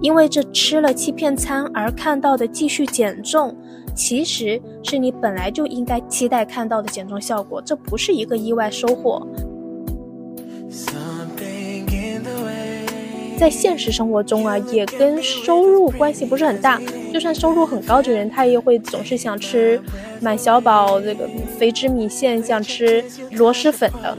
因为这吃了欺骗餐而看到的继续减重，其实是你本来就应该期待看到的减重效果，这不是一个意外收获。在现实生活中啊，也跟收入关系不是很大。就算收入很高的人，他也会总是想吃满小宝这个肥汁米线，想吃螺蛳粉的。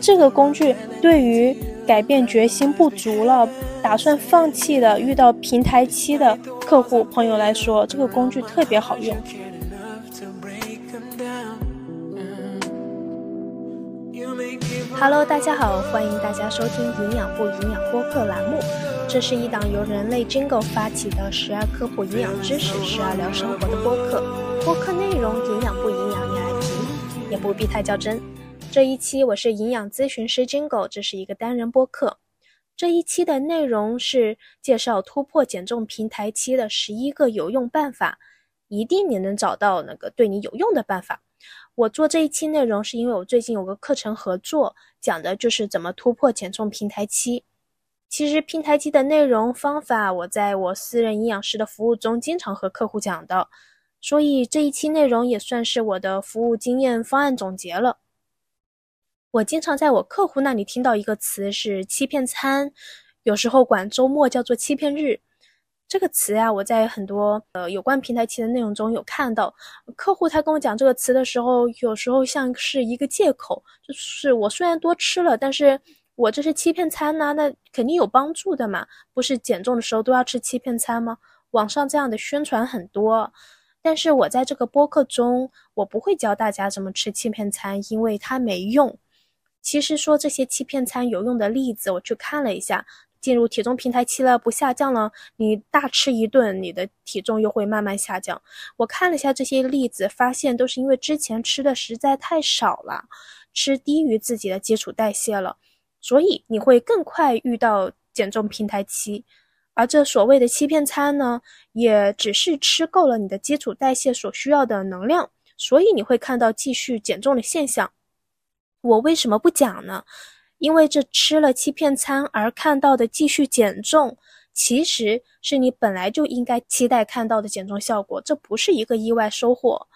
这个工具对于改变决心不足了、打算放弃的、遇到平台期的客户朋友来说，这个工具特别好用。Hello，大家好，欢迎大家收听营养不营养播客栏目。这是一档由人类 Jingle 发起的时而科普营养知识、时而聊生活的播客。播客内容营养不营养你来评，也不必太较真。这一期我是营养咨询师 Jingle，这是一个单人播客。这一期的内容是介绍突破减重平台期的十一个有用办法，一定你能找到那个对你有用的办法。我做这一期内容是因为我最近有个课程合作，讲的就是怎么突破减重平台期。其实平台期的内容方法，我在我私人营养师的服务中经常和客户讲的，所以这一期内容也算是我的服务经验方案总结了。我经常在我客户那里听到一个词是欺骗餐，有时候管周末叫做欺骗日。这个词呀，我在很多呃有关平台期的内容中有看到。客户他跟我讲这个词的时候，有时候像是一个借口，就是我虽然多吃了，但是我这是欺骗餐呐，那肯定有帮助的嘛，不是减重的时候都要吃欺骗餐吗？网上这样的宣传很多，但是我在这个播客中，我不会教大家怎么吃欺骗餐，因为它没用。其实说这些欺骗餐有用的例子，我去看了一下。进入体重平台期了，不下降了，你大吃一顿，你的体重又会慢慢下降。我看了一下这些例子，发现都是因为之前吃的实在太少了，吃低于自己的基础代谢了，所以你会更快遇到减重平台期。而这所谓的欺骗餐呢，也只是吃够了你的基础代谢所需要的能量，所以你会看到继续减重的现象。我为什么不讲呢？因为这吃了欺骗餐而看到的继续减重，其实是你本来就应该期待看到的减重效果，这不是一个意外收获。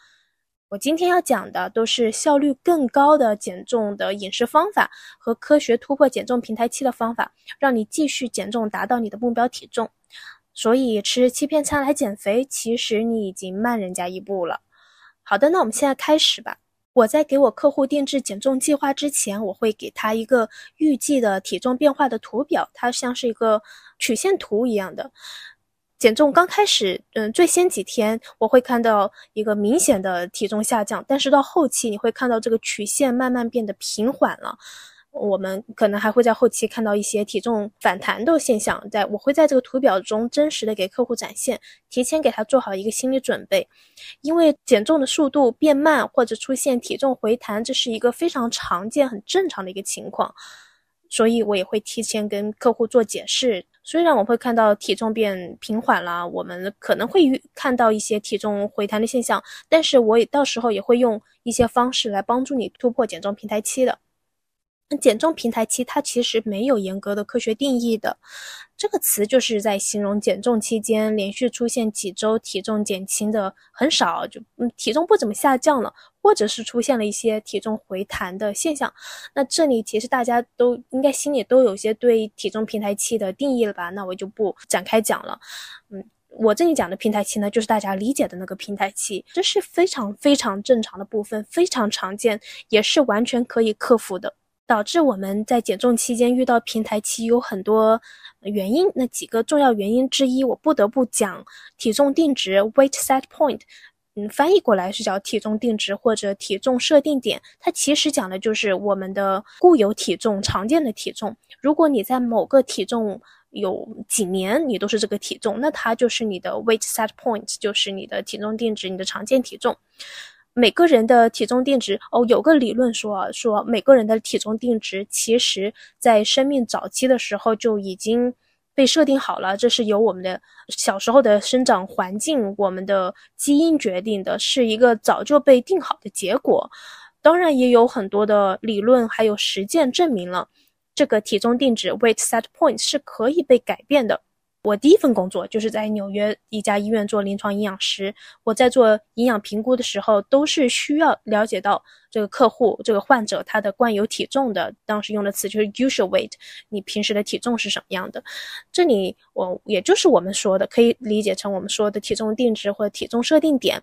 我今天要讲的都是效率更高的减重的饮食方法和科学突破减重平台期的方法，让你继续减重，达到你的目标体重。所以吃欺骗餐来减肥，其实你已经慢人家一步了。好的，那我们现在开始吧。我在给我客户定制减重计划之前，我会给他一个预计的体重变化的图表，它像是一个曲线图一样的。减重刚开始，嗯，最先几天我会看到一个明显的体重下降，但是到后期你会看到这个曲线慢慢变得平缓了。我们可能还会在后期看到一些体重反弹的现象，在我会在这个图表中真实的给客户展现，提前给他做好一个心理准备，因为减重的速度变慢或者出现体重回弹，这是一个非常常见、很正常的一个情况，所以我也会提前跟客户做解释。虽然我会看到体重变平缓了，我们可能会看到一些体重回弹的现象，但是我也到时候也会用一些方式来帮助你突破减重平台期的。减重平台期它其实没有严格的科学定义的，这个词就是在形容减重期间连续出现几周体重减轻的很少，就嗯体重不怎么下降了，或者是出现了一些体重回弹的现象。那这里其实大家都应该心里都有些对体重平台期的定义了吧？那我就不展开讲了。嗯，我这里讲的平台期呢，就是大家理解的那个平台期，这是非常非常正常的部分，非常常见，也是完全可以克服的。导致我们在减重期间遇到平台期有很多原因，那几个重要原因之一，我不得不讲体重定值 （weight set point）。嗯，翻译过来是叫体重定值或者体重设定点，它其实讲的就是我们的固有体重、常见的体重。如果你在某个体重有几年你都是这个体重，那它就是你的 weight set point，就是你的体重定值，你的常见体重。每个人的体重定值哦，有个理论说啊，说每个人的体重定值，其实在生命早期的时候就已经被设定好了，这是由我们的小时候的生长环境、我们的基因决定的，是一个早就被定好的结果。当然，也有很多的理论还有实践证明了，这个体重定值 weight set point 是可以被改变的。我第一份工作就是在纽约一家医院做临床营养师。我在做营养评估的时候，都是需要了解到这个客户、这个患者他的惯有体重的。当时用的词就是 usual weight，你平时的体重是什么样的？这里我也就是我们说的，可以理解成我们说的体重定值或者体重设定点。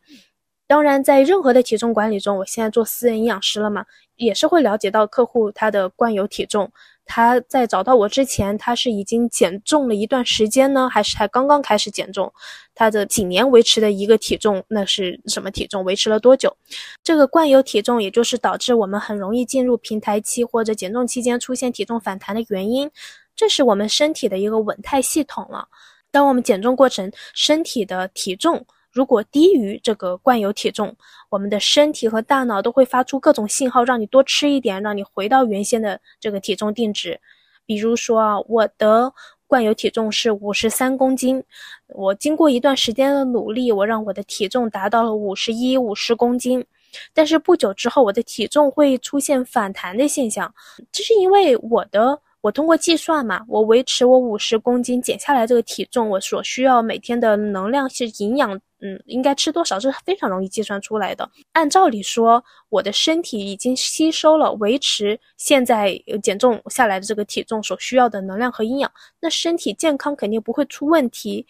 当然，在任何的体重管理中，我现在做私人营养师了嘛，也是会了解到客户他的惯有体重。他在找到我之前，他是已经减重了一段时间呢，还是才刚刚开始减重？他的几年维持的一个体重，那是什么体重？维持了多久？这个惯有体重，也就是导致我们很容易进入平台期或者减重期间出现体重反弹的原因。这是我们身体的一个稳态系统了。当我们减重过程，身体的体重。如果低于这个惯有体重，我们的身体和大脑都会发出各种信号，让你多吃一点，让你回到原先的这个体重定值。比如说啊，我的惯有体重是五十三公斤，我经过一段时间的努力，我让我的体重达到了五十一、五十公斤。但是不久之后，我的体重会出现反弹的现象，这是因为我的。我通过计算嘛，我维持我五十公斤减下来这个体重，我所需要每天的能量是营养，嗯，应该吃多少是非常容易计算出来的。按照理说，我的身体已经吸收了维持现在减重下来的这个体重所需要的能量和营养，那身体健康肯定不会出问题。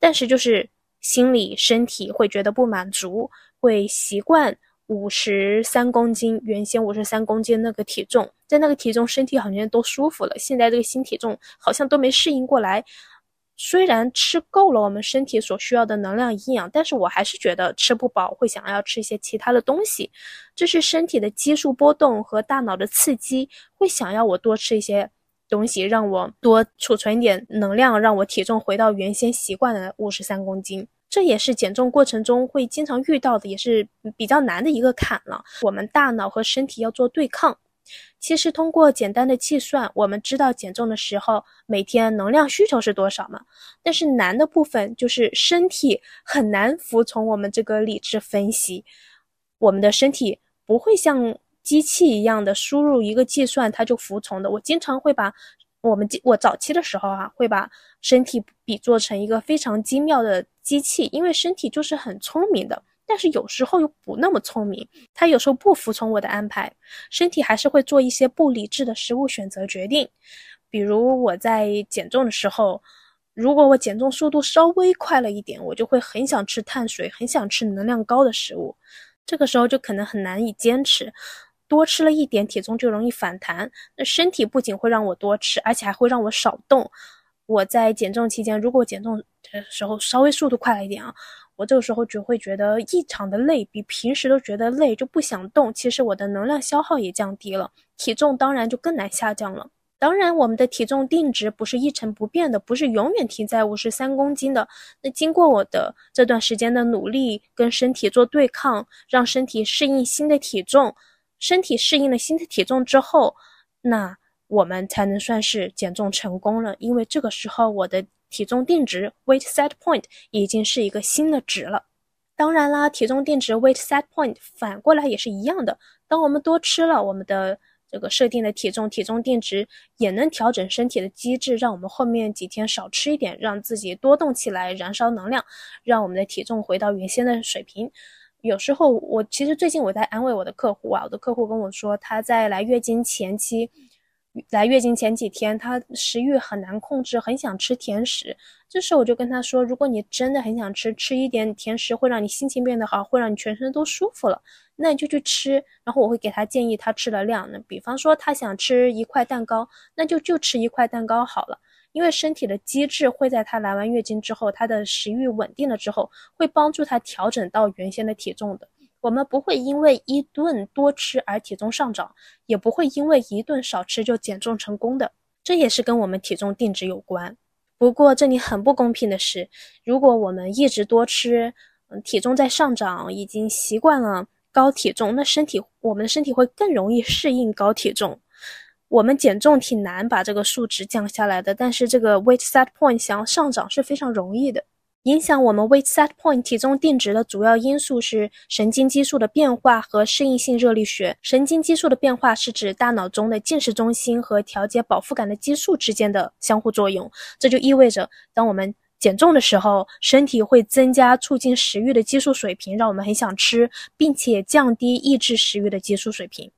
但是就是心理身体会觉得不满足，会习惯。五十三公斤，原先五十三公斤那个体重，在那个体重身体好像都舒服了。现在这个新体重好像都没适应过来。虽然吃够了我们身体所需要的能量营养，但是我还是觉得吃不饱，会想要吃一些其他的东西。这是身体的激素波动和大脑的刺激，会想要我多吃一些东西，让我多储存点能量，让我体重回到原先习惯的五十三公斤。这也是减重过程中会经常遇到的，也是比较难的一个坎了。我们大脑和身体要做对抗。其实通过简单的计算，我们知道减重的时候每天能量需求是多少嘛。但是难的部分就是身体很难服从我们这个理智分析。我们的身体不会像机器一样的输入一个计算它就服从的。我经常会把。我们我早期的时候啊，会把身体比作成一个非常精妙的机器，因为身体就是很聪明的，但是有时候又不那么聪明，它有时候不服从我的安排，身体还是会做一些不理智的食物选择决定。比如我在减重的时候，如果我减重速度稍微快了一点，我就会很想吃碳水，很想吃能量高的食物，这个时候就可能很难以坚持。多吃了一点，体重就容易反弹。那身体不仅会让我多吃，而且还会让我少动。我在减重期间，如果减重的时候稍微速度快了一点啊，我这个时候就会觉得异常的累，比平时都觉得累，就不想动。其实我的能量消耗也降低了，体重当然就更难下降了。当然，我们的体重定值不是一成不变的，不是永远停在五十三公斤的。那经过我的这段时间的努力，跟身体做对抗，让身体适应新的体重。身体适应了新的体重之后，那我们才能算是减重成功了。因为这个时候我的体重定值 （weight set point） 已经是一个新的值了。当然啦，体重定值 （weight set point） 反过来也是一样的。当我们多吃了，我们的这个设定的体重、体重定值也能调整身体的机制，让我们后面几天少吃一点，让自己多动起来，燃烧能量，让我们的体重回到原先的水平。有时候我其实最近我在安慰我的客户啊，我的客户跟我说，他在来月经前期，来月经前几天，他食欲很难控制，很想吃甜食。这时候我就跟他说，如果你真的很想吃，吃一点甜食会让你心情变得好，会让你全身都舒服了，那你就去吃。然后我会给他建议他吃的量，那比方说他想吃一块蛋糕，那就就吃一块蛋糕好了。因为身体的机制会在她来完月经之后，她的食欲稳定了之后，会帮助她调整到原先的体重的。我们不会因为一顿多吃而体重上涨，也不会因为一顿少吃就减重成功的。这也是跟我们体重定值有关。不过这里很不公平的是，如果我们一直多吃，嗯，体重在上涨，已经习惯了高体重，那身体我们的身体会更容易适应高体重。我们减重挺难把这个数值降下来的，但是这个 weight set point 想要上涨是非常容易的。影响我们 weight set point 体重定值的主要因素是神经激素的变化和适应性热力学。神经激素的变化是指大脑中的进食中心和调节饱腹感的激素之间的相互作用。这就意味着，当我们减重的时候，身体会增加促进食欲的激素水平，让我们很想吃，并且降低抑制食欲的激素水平。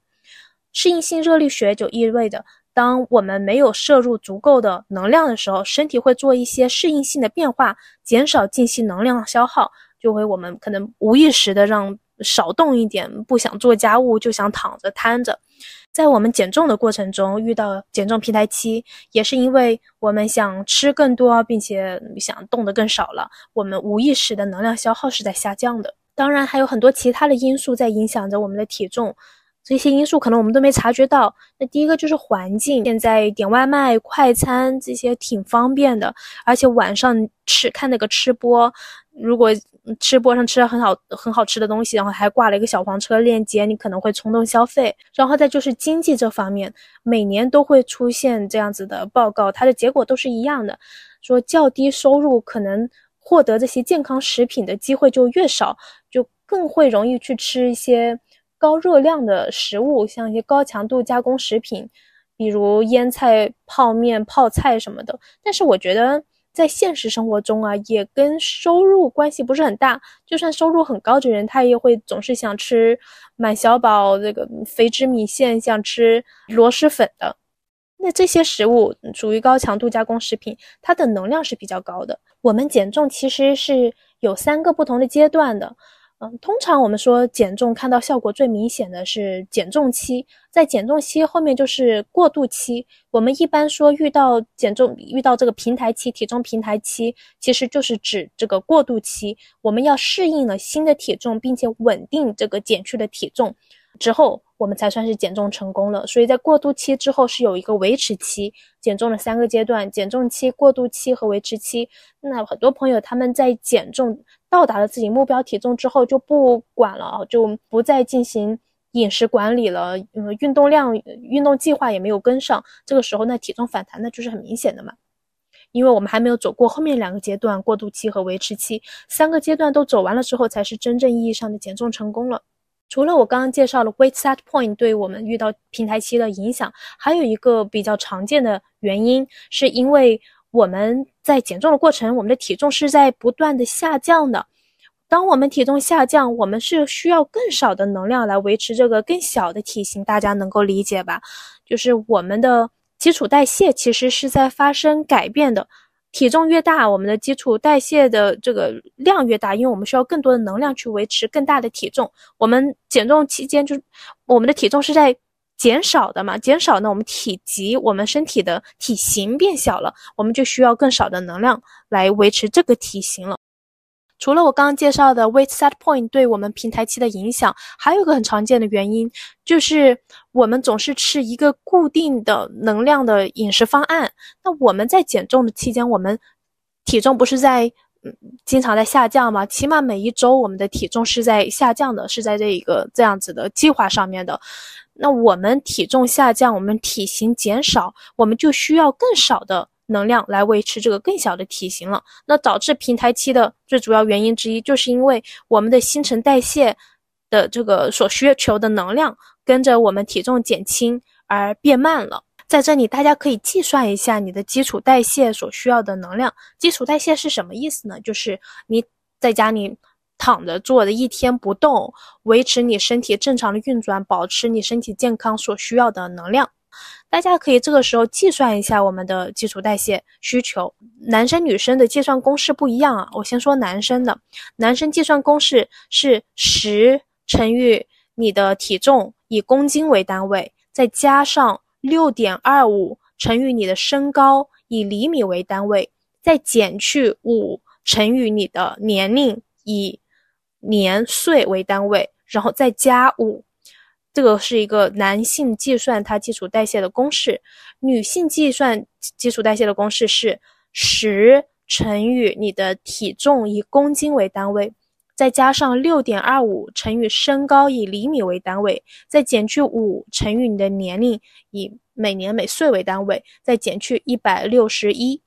适应性热力学就意味着。当我们没有摄入足够的能量的时候，身体会做一些适应性的变化，减少进行能量消耗，就会我们可能无意识的让少动一点，不想做家务就想躺着瘫着。在我们减重的过程中遇到减重平台期，也是因为我们想吃更多，并且想动得更少了，我们无意识的能量消耗是在下降的。当然还有很多其他的因素在影响着我们的体重。这些因素可能我们都没察觉到。那第一个就是环境，现在点外卖、快餐这些挺方便的，而且晚上吃看那个吃播，如果吃播上吃了很好很好吃的东西，然后还挂了一个小黄车链接，你可能会冲动消费。然后再就是经济这方面，每年都会出现这样子的报告，它的结果都是一样的，说较低收入可能获得这些健康食品的机会就越少，就更会容易去吃一些。高热量的食物，像一些高强度加工食品，比如腌菜、泡面、泡菜什么的。但是我觉得，在现实生活中啊，也跟收入关系不是很大。就算收入很高的人，他也会总是想吃满小宝这个肥汁米线，想吃螺蛳粉的。那这些食物属于高强度加工食品，它的能量是比较高的。我们减重其实是有三个不同的阶段的。嗯，通常我们说减重看到效果最明显的是减重期，在减重期后面就是过渡期。我们一般说遇到减重遇到这个平台期，体重平台期，其实就是指这个过渡期。我们要适应了新的体重，并且稳定这个减去的体重之后，我们才算是减重成功了。所以在过渡期之后是有一个维持期，减重的三个阶段：减重期、过渡期和维持期。那很多朋友他们在减重。到达了自己目标体重之后就不管了，就不再进行饮食管理了，嗯，运动量、运动计划也没有跟上，这个时候那体重反弹那就是很明显的嘛。因为我们还没有走过后面两个阶段，过渡期和维持期，三个阶段都走完了之后，才是真正意义上的减重成功了。除了我刚刚介绍的 weight set point 对我们遇到平台期的影响，还有一个比较常见的原因，是因为。我们在减重的过程，我们的体重是在不断的下降的。当我们体重下降，我们是需要更少的能量来维持这个更小的体型，大家能够理解吧？就是我们的基础代谢其实是在发生改变的。体重越大，我们的基础代谢的这个量越大，因为我们需要更多的能量去维持更大的体重。我们减重期间，就我们的体重是在。减少的嘛，减少呢，我们体积，我们身体的体型变小了，我们就需要更少的能量来维持这个体型了。除了我刚刚介绍的 weight set point 对我们平台期的影响，还有一个很常见的原因，就是我们总是吃一个固定的能量的饮食方案。那我们在减重的期间，我们体重不是在嗯经常在下降嘛？起码每一周我们的体重是在下降的，是在这一个这样子的计划上面的。那我们体重下降，我们体型减少，我们就需要更少的能量来维持这个更小的体型了。那导致平台期的最主要原因之一，就是因为我们的新陈代谢的这个所需求的能量跟着我们体重减轻而变慢了。在这里，大家可以计算一下你的基础代谢所需要的能量。基础代谢是什么意思呢？就是你在家里。躺着坐着一天不动，维持你身体正常的运转，保持你身体健康所需要的能量。大家可以这个时候计算一下我们的基础代谢需求。男生女生的计算公式不一样啊。我先说男生的，男生计算公式是十乘以你的体重以公斤为单位，再加上六点二五乘以你的身高以厘米为单位，再减去五乘以你的年龄以。年岁为单位，然后再加五，这个是一个男性计算它基础代谢的公式。女性计算基础代谢的公式是十乘以你的体重以公斤为单位，再加上六点二五乘以身高以厘米为单位，再减去五乘以你的年龄以每年每岁为单位，再减去一百六十一。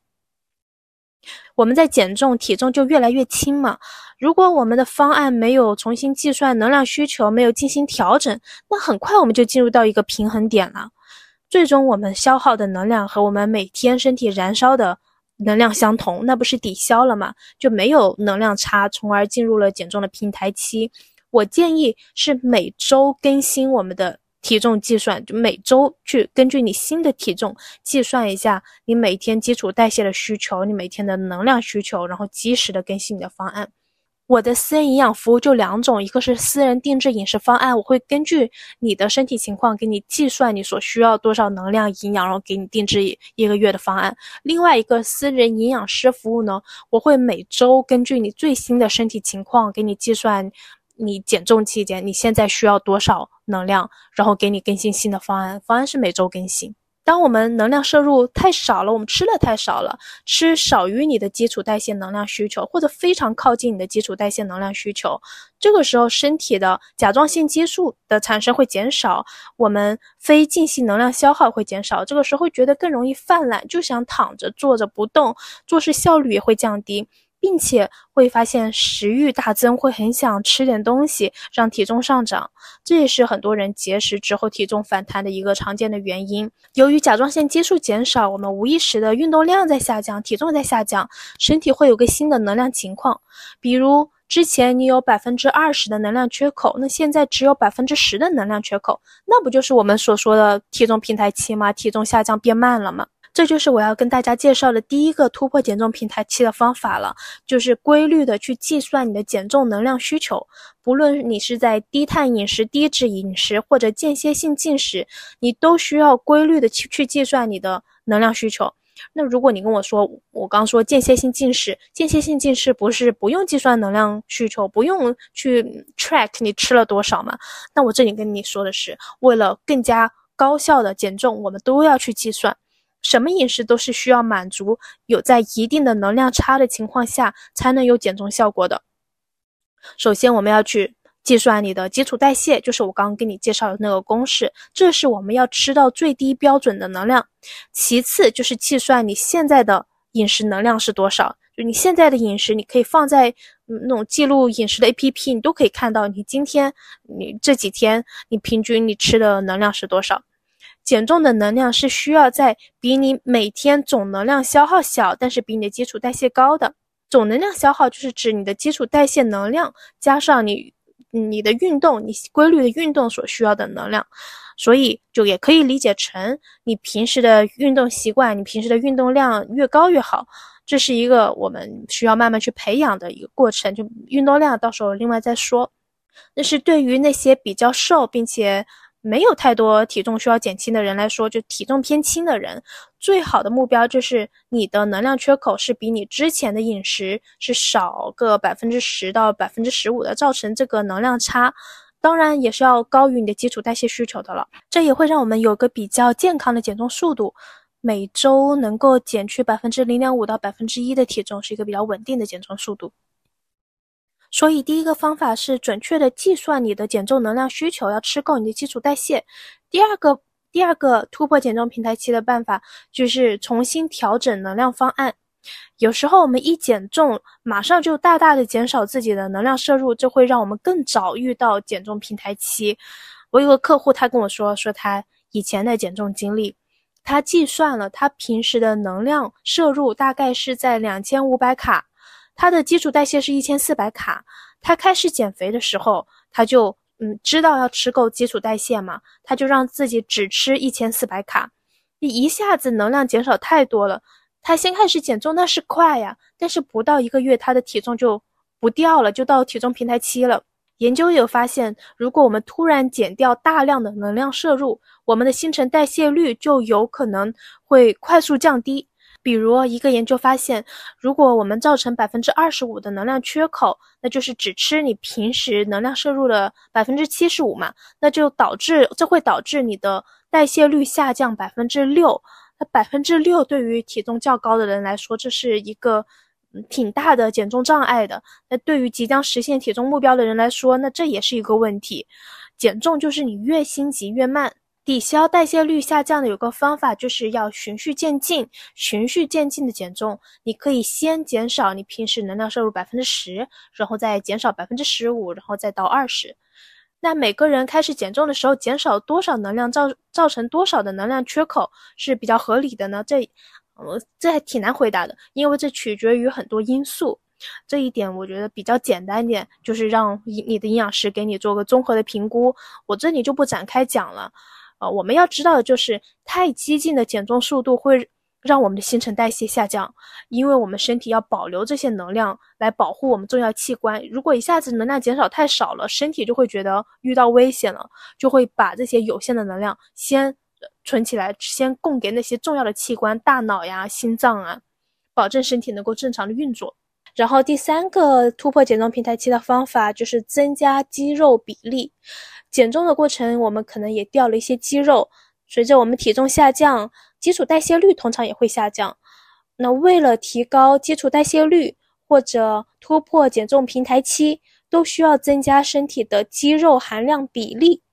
我们在减重，体重就越来越轻嘛。如果我们的方案没有重新计算能量需求，没有进行调整，那很快我们就进入到一个平衡点了。最终我们消耗的能量和我们每天身体燃烧的能量相同，那不是抵消了吗？就没有能量差，从而进入了减重的平台期。我建议是每周更新我们的。体重计算就每周去根据你新的体重计算一下你每天基础代谢的需求，你每天的能量需求，然后及时的更新你的方案。我的私人营养服务就两种，一个是私人定制饮食方案，我会根据你的身体情况给你计算你所需要多少能量营养，然后给你定制一个月的方案。另外一个私人营养师服务呢，我会每周根据你最新的身体情况给你计算。你减重期间，你现在需要多少能量？然后给你更新新的方案，方案是每周更新。当我们能量摄入太少了，我们吃的太少了，吃少于你的基础代谢能量需求，或者非常靠近你的基础代谢能量需求，这个时候身体的甲状腺激素的产生会减少，我们非静息能量消耗会减少，这个时候会觉得更容易泛滥，就想躺着坐着不动，做事效率也会降低。并且会发现食欲大增，会很想吃点东西，让体重上涨。这也是很多人节食之后体重反弹的一个常见的原因。由于甲状腺激素减少，我们无意识的运动量在下降，体重在下降，身体会有个新的能量情况。比如之前你有百分之二十的能量缺口，那现在只有百分之十的能量缺口，那不就是我们所说的体重平台期吗？体重下降变慢了吗？这就是我要跟大家介绍的第一个突破减重平台期的方法了，就是规律的去计算你的减重能量需求。不论你是在低碳饮食、低脂饮食或者间歇性进食，你都需要规律的去去计算你的能量需求。那如果你跟我说，我刚说间歇性进食，间歇性进食不是不用计算能量需求，不用去 track 你吃了多少吗？那我这里跟你说的是，为了更加高效的减重，我们都要去计算。什么饮食都是需要满足有在一定的能量差的情况下才能有减重效果的。首先，我们要去计算你的基础代谢，就是我刚刚给你介绍的那个公式，这是我们要吃到最低标准的能量。其次，就是计算你现在的饮食能量是多少，就你现在的饮食，你可以放在那种记录饮食的 APP，你都可以看到你今天、你这几天你平均你吃的能量是多少。减重的能量是需要在比你每天总能量消耗小，但是比你的基础代谢高的。总能量消耗就是指你的基础代谢能量加上你你的运动，你规律的运动所需要的能量，所以就也可以理解成你平时的运动习惯，你平时的运动量越高越好。这是一个我们需要慢慢去培养的一个过程。就运动量到时候另外再说。那是对于那些比较瘦并且。没有太多体重需要减轻的人来说，就体重偏轻的人，最好的目标就是你的能量缺口是比你之前的饮食是少个百分之十到百分之十五的，造成这个能量差，当然也是要高于你的基础代谢需求的了。这也会让我们有个比较健康的减重速度，每周能够减去百分之零点五到百分之一的体重，是一个比较稳定的减重速度。所以，第一个方法是准确的计算你的减重能量需求，要吃够你的基础代谢。第二个，第二个突破减重平台期的办法就是重新调整能量方案。有时候我们一减重，马上就大大的减少自己的能量摄入，这会让我们更早遇到减重平台期。我有个客户，他跟我说，说他以前的减重经历，他计算了他平时的能量摄入大概是在两千五百卡。他的基础代谢是一千四百卡，他开始减肥的时候，他就嗯知道要吃够基础代谢嘛，他就让自己只吃一千四百卡，你一下子能量减少太多了。他先开始减重那是快呀，但是不到一个月，他的体重就不掉了，就到体重平台期了。研究有发现，如果我们突然减掉大量的能量摄入，我们的新陈代谢率就有可能会快速降低。比如一个研究发现，如果我们造成百分之二十五的能量缺口，那就是只吃你平时能量摄入的百分之七十五嘛，那就导致这会导致你的代谢率下降百分之六。那百分之六对于体重较高的人来说，这是一个挺大的减重障碍的。那对于即将实现体重目标的人来说，那这也是一个问题。减重就是你越心急越慢。抵消代谢率下降的有个方法，就是要循序渐进，循序渐进的减重。你可以先减少你平时能量摄入百分之十，然后再减少百分之十五，然后再到二十。那每个人开始减重的时候，减少多少能量造造成多少的能量缺口是比较合理的呢？这，呃，这还挺难回答的，因为这取决于很多因素。这一点我觉得比较简单一点，就是让你的营养师给你做个综合的评估。我这里就不展开讲了。呃，我们要知道的就是，太激进的减重速度会让我们的新陈代谢下降，因为我们身体要保留这些能量来保护我们重要器官。如果一下子能量减少太少了，身体就会觉得遇到危险了，就会把这些有限的能量先存起来，先供给那些重要的器官，大脑呀、心脏啊，保证身体能够正常的运作。然后第三个突破减重平台期的方法就是增加肌肉比例。减重的过程，我们可能也掉了一些肌肉。随着我们体重下降，基础代谢率通常也会下降。那为了提高基础代谢率或者突破减重平台期，都需要增加身体的肌肉含量比例。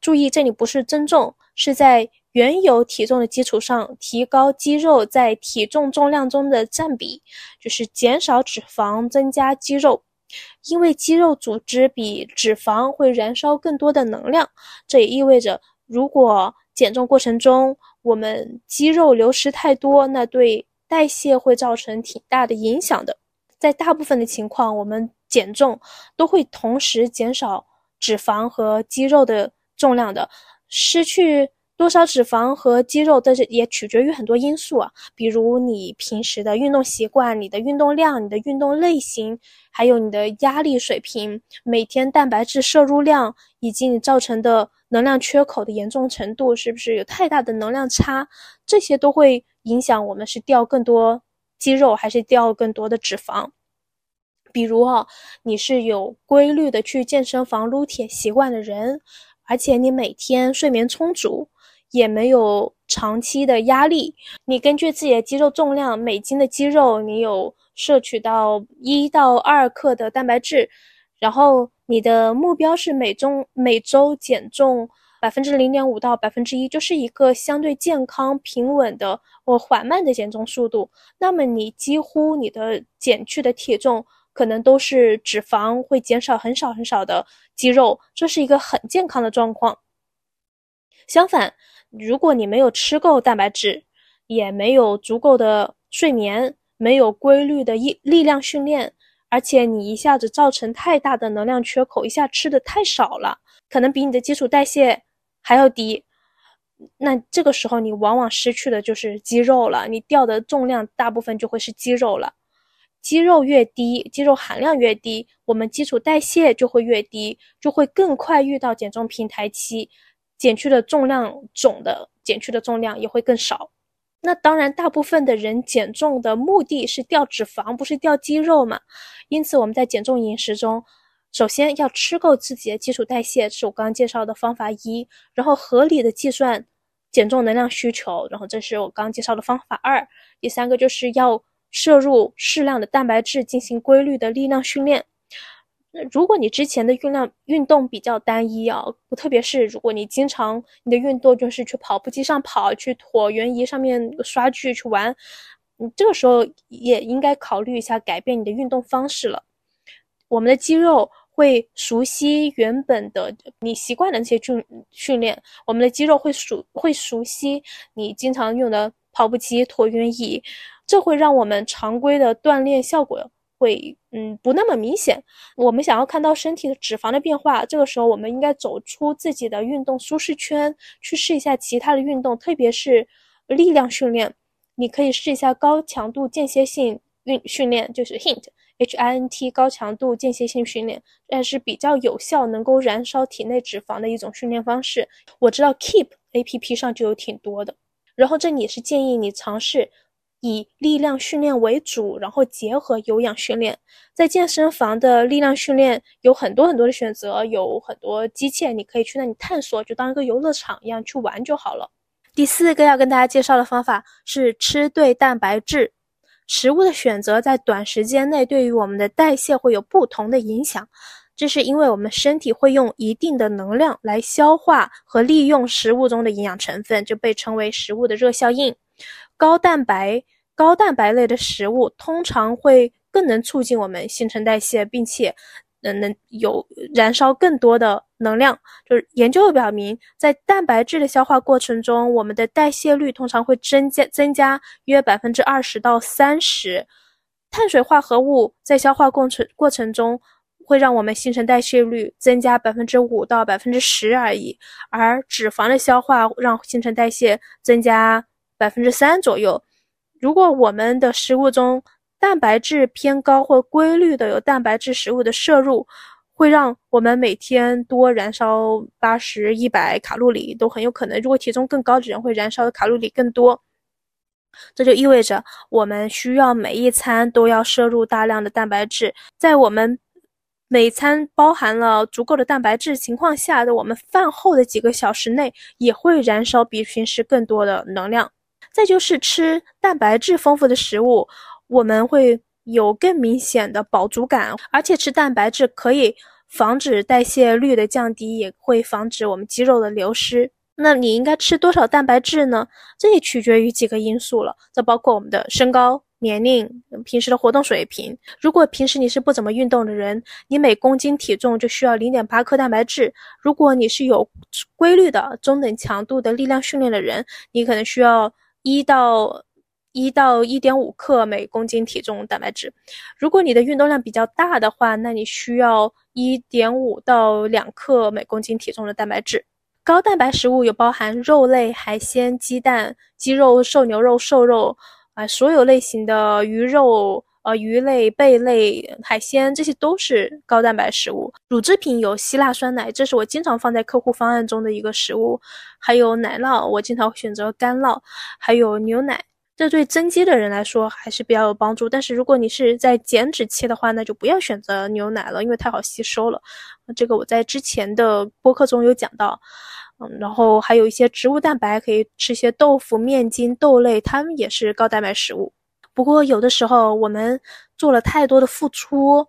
注意，这里不是增重，是在原有体重的基础上提高肌肉在体重重量中的占比，就是减少脂肪，增加肌肉。因为肌肉组织比脂肪会燃烧更多的能量，这也意味着，如果减重过程中我们肌肉流失太多，那对代谢会造成挺大的影响的。在大部分的情况，我们减重都会同时减少脂肪和肌肉的重量的，失去。多少脂肪和肌肉，但是也取决于很多因素啊，比如你平时的运动习惯、你的运动量、你的运动类型，还有你的压力水平、每天蛋白质摄入量，以及你造成的能量缺口的严重程度，是不是有太大的能量差？这些都会影响我们是掉更多肌肉还是掉更多的脂肪。比如啊，你是有规律的去健身房撸铁习惯的人，而且你每天睡眠充足。也没有长期的压力。你根据自己的肌肉重量，每斤的肌肉你有摄取到一到二克的蛋白质，然后你的目标是每中每周减重百分之零点五到百分之一，就是一个相对健康平稳的或缓慢的减重速度。那么你几乎你的减去的体重可能都是脂肪会减少很少很少的肌肉，这是一个很健康的状况。相反。如果你没有吃够蛋白质，也没有足够的睡眠，没有规律的力力量训练，而且你一下子造成太大的能量缺口，一下吃的太少了，可能比你的基础代谢还要低，那这个时候你往往失去的就是肌肉了，你掉的重量大部分就会是肌肉了。肌肉越低，肌肉含量越低，我们基础代谢就会越低，就会更快遇到减重平台期。减去的重量总的减去的重量也会更少。那当然，大部分的人减重的目的是掉脂肪，不是掉肌肉嘛。因此，我们在减重饮食中，首先要吃够自己的基础代谢，是我刚刚介绍的方法一。然后合理的计算减重能量需求，然后这是我刚介绍的方法二。第三个就是要摄入适量的蛋白质，进行规律的力量训练。如果你之前的运量运动比较单一啊，特别是如果你经常你的运动就是去跑步机上跑，去椭圆仪上面刷剧去玩，你这个时候也应该考虑一下改变你的运动方式了。我们的肌肉会熟悉原本的你习惯的那些训训练，我们的肌肉会熟会熟悉你经常用的跑步机、椭圆仪，这会让我们常规的锻炼效果。会嗯不那么明显。我们想要看到身体的脂肪的变化，这个时候我们应该走出自己的运动舒适圈，去试一下其他的运动，特别是力量训练。你可以试一下高强度间歇性运训练，就是 HINT H I N T 高强度间歇性训练，但是比较有效，能够燃烧体内脂肪的一种训练方式。我知道 Keep A P P 上就有挺多的。然后这里也是建议你尝试。以力量训练为主，然后结合有氧训练。在健身房的力量训练有很多很多的选择，有很多机械，你可以去那里探索，就当一个游乐场一样去玩就好了。第四个要跟大家介绍的方法是吃对蛋白质。食物的选择在短时间内对于我们的代谢会有不同的影响，这是因为我们身体会用一定的能量来消化和利用食物中的营养成分，就被称为食物的热效应。高蛋白、高蛋白类的食物通常会更能促进我们新陈代谢，并且，嗯，能有燃烧更多的能量。就是研究表明，在蛋白质的消化过程中，我们的代谢率通常会增加增加约百分之二十到三十。碳水化合物在消化过程过程中。会让我们新陈代谢率增加百分之五到百分之十而已，而脂肪的消化让新陈代谢增加百分之三左右。如果我们的食物中蛋白质偏高或规律的有蛋白质食物的摄入，会让我们每天多燃烧八十一百卡路里都很有可能。如果体重更高的人会燃烧的卡路里更多，这就意味着我们需要每一餐都要摄入大量的蛋白质，在我们。每餐包含了足够的蛋白质情况下的我们饭后的几个小时内也会燃烧比平时更多的能量。再就是吃蛋白质丰富的食物，我们会有更明显的饱足感，而且吃蛋白质可以防止代谢率的降低，也会防止我们肌肉的流失。那你应该吃多少蛋白质呢？这也取决于几个因素了，这包括我们的身高。年龄、平时的活动水平。如果平时你是不怎么运动的人，你每公斤体重就需要零点八克蛋白质。如果你是有规律的中等强度的力量训练的人，你可能需要一到一到一点五克每公斤体重蛋白质。如果你的运动量比较大的话，那你需要一点五到两克每公斤体重的蛋白质。高蛋白食物有包含肉类、海鲜、鸡蛋、鸡肉、瘦牛肉、瘦肉。啊，所有类型的鱼肉、呃鱼类、贝类、海鲜，这些都是高蛋白食物。乳制品有希腊酸奶，这是我经常放在客户方案中的一个食物。还有奶酪，我经常选择干酪。还有牛奶，这对增肌的人来说还是比较有帮助。但是如果你是在减脂期的话，那就不要选择牛奶了，因为太好吸收了。这个我在之前的播客中有讲到。嗯，然后还有一些植物蛋白，可以吃些豆腐、面筋、豆类，它们也是高蛋白食物。不过有的时候我们做了太多的付出，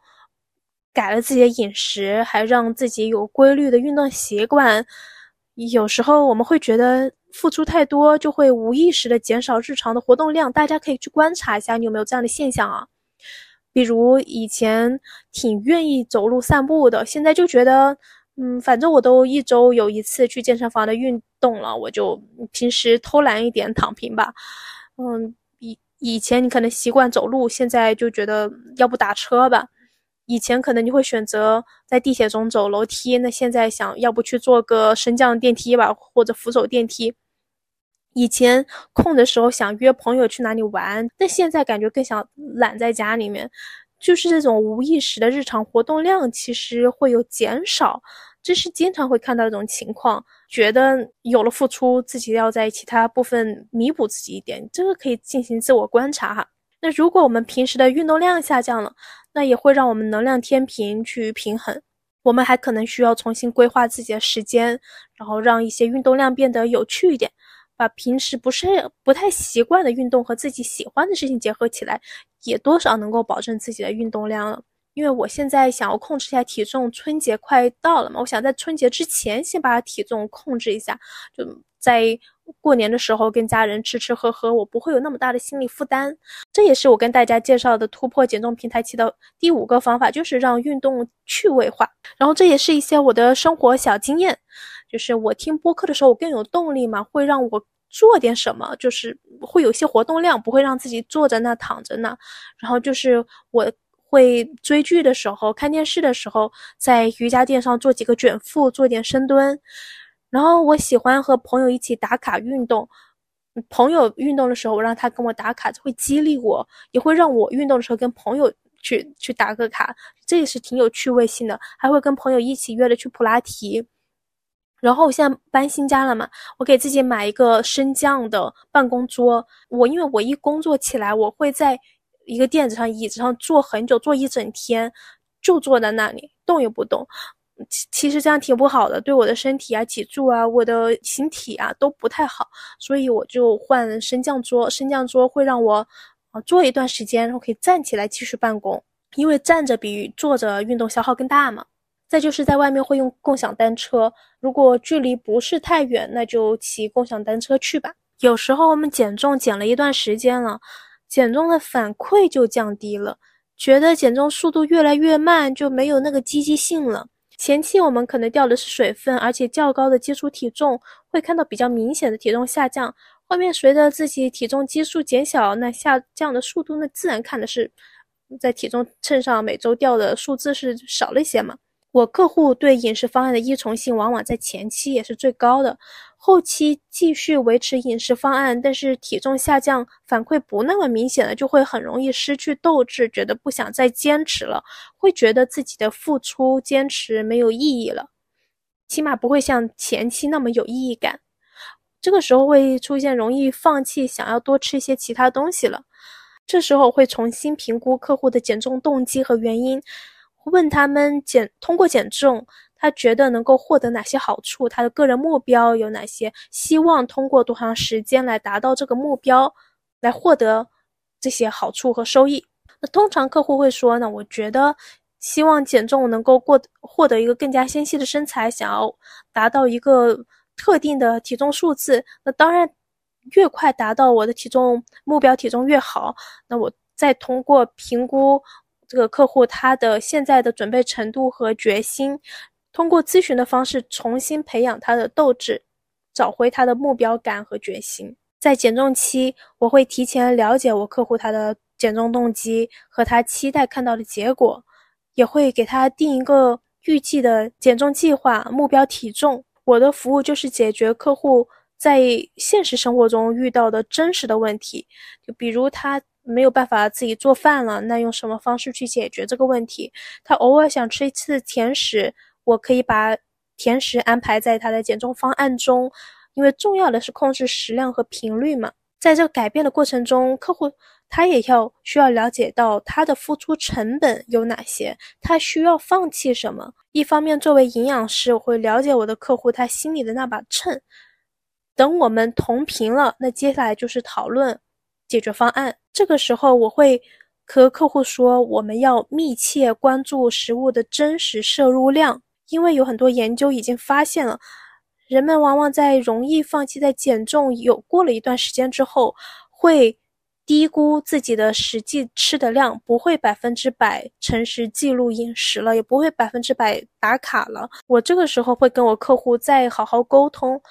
改了自己的饮食，还让自己有规律的运动习惯，有时候我们会觉得付出太多，就会无意识的减少日常的活动量。大家可以去观察一下，你有没有这样的现象啊？比如以前挺愿意走路散步的，现在就觉得。嗯，反正我都一周有一次去健身房的运动了，我就平时偷懒一点，躺平吧。嗯，以前你可能习惯走路，现在就觉得要不打车吧。以前可能你会选择在地铁中走楼梯，那现在想要不去坐个升降电梯吧，或者扶手电梯。以前空的时候想约朋友去哪里玩，但现在感觉更想懒在家里面。就是这种无意识的日常活动量，其实会有减少。这是经常会看到一种情况，觉得有了付出，自己要在其他部分弥补自己一点，这个可以进行自我观察哈。那如果我们平时的运动量下降了，那也会让我们能量天平去平衡，我们还可能需要重新规划自己的时间，然后让一些运动量变得有趣一点，把平时不是不太习惯的运动和自己喜欢的事情结合起来，也多少能够保证自己的运动量了。因为我现在想要控制一下体重，春节快到了嘛，我想在春节之前先把体重控制一下，就在过年的时候跟家人吃吃喝喝，我不会有那么大的心理负担。这也是我跟大家介绍的突破减重平台期的第五个方法，就是让运动趣味化。然后这也是一些我的生活小经验，就是我听播客的时候我更有动力嘛，会让我做点什么，就是会有些活动量，不会让自己坐在那躺着那。然后就是我。会追剧的时候、看电视的时候，在瑜伽垫上做几个卷腹，做点深蹲。然后我喜欢和朋友一起打卡运动。朋友运动的时候，我让他跟我打卡，会激励我，也会让我运动的时候跟朋友去去打个卡，这也是挺有趣味性的。还会跟朋友一起约着去普拉提。然后我现在搬新家了嘛，我给自己买一个升降的办公桌。我因为我一工作起来，我会在。一个垫子上、椅子上坐很久，坐一整天，就坐在那里动也不动。其其实这样挺不好的，对我的身体啊、脊柱啊、我的形体啊都不太好。所以我就换升降桌，升降桌会让我啊坐一段时间，然后可以站起来继续办公。因为站着比坐着运动消耗更大嘛。再就是在外面会用共享单车，如果距离不是太远，那就骑共享单车去吧。有时候我们减重减了一段时间了，减重的反馈就降低了，觉得减重速度越来越慢，就没有那个积极性了。前期我们可能掉的是水分，而且较高的基础体重，会看到比较明显的体重下降。后面随着自己体重基数减小，那下降的速度，那自然看的是在体重秤上每周掉的数字是少了一些嘛。我客户对饮食方案的依从性往往在前期也是最高的。后期继续维持饮食方案，但是体重下降反馈不那么明显了，就会很容易失去斗志，觉得不想再坚持了，会觉得自己的付出坚持没有意义了，起码不会像前期那么有意义感。这个时候会出现容易放弃，想要多吃一些其他东西了。这时候会重新评估客户的减重动机和原因，问他们减通过减重。他觉得能够获得哪些好处？他的个人目标有哪些？希望通过多长时间来达到这个目标，来获得这些好处和收益？那通常客户会说呢？我觉得希望减重能够过获得一个更加纤细的身材，想要达到一个特定的体重数字。那当然，越快达到我的体重目标体重越好。那我再通过评估这个客户他的现在的准备程度和决心。通过咨询的方式重新培养他的斗志，找回他的目标感和决心。在减重期，我会提前了解我客户他的减重动机和他期待看到的结果，也会给他定一个预计的减重计划、目标体重。我的服务就是解决客户在现实生活中遇到的真实的问题，就比如他没有办法自己做饭了，那用什么方式去解决这个问题？他偶尔想吃一次甜食。我可以把甜食安排在他的减重方案中，因为重要的是控制食量和频率嘛。在这个改变的过程中，客户他也要需要了解到他的付出成本有哪些，他需要放弃什么。一方面，作为营养师，我会了解我的客户他心里的那把秤。等我们同频了，那接下来就是讨论解决方案。这个时候，我会。和客户说，我们要密切关注食物的真实摄入量，因为有很多研究已经发现了，人们往往在容易放弃在减重有过了一段时间之后，会低估自己的实际吃的量，不会百分之百诚实记录饮食了，也不会百分之百打卡了。我这个时候会跟我客户再好好沟通，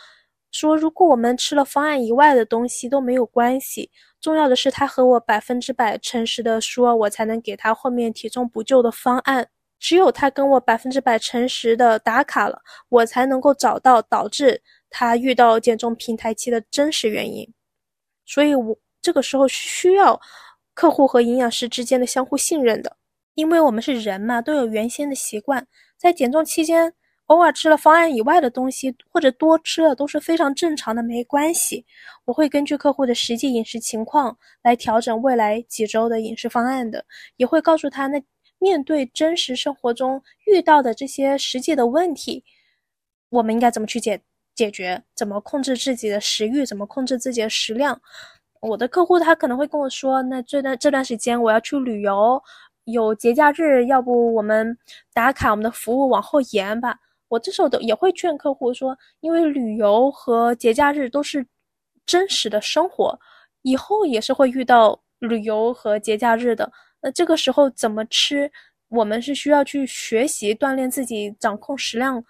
说如果我们吃了方案以外的东西都没有关系。重要的是，他和我百分之百诚实的说，我才能给他后面体重补救的方案。只有他跟我百分之百诚实的打卡了，我才能够找到导致他遇到减重平台期的真实原因。所以，我这个时候需要客户和营养师之间的相互信任的，因为我们是人嘛，都有原先的习惯，在减重期间。偶尔吃了方案以外的东西，或者多吃了都是非常正常的，没关系。我会根据客户的实际饮食情况来调整未来几周的饮食方案的，也会告诉他，那面对真实生活中遇到的这些实际的问题，我们应该怎么去解解决？怎么控制自己的食欲？怎么控制自己的食量？我的客户他可能会跟我说，那这段这段时间我要去旅游，有节假日，要不我们打卡我们的服务往后延吧。我这时候都也会劝客户说，因为旅游和节假日都是真实的生活，以后也是会遇到旅游和节假日的。那这个时候怎么吃，我们是需要去学习锻炼自己掌控食量、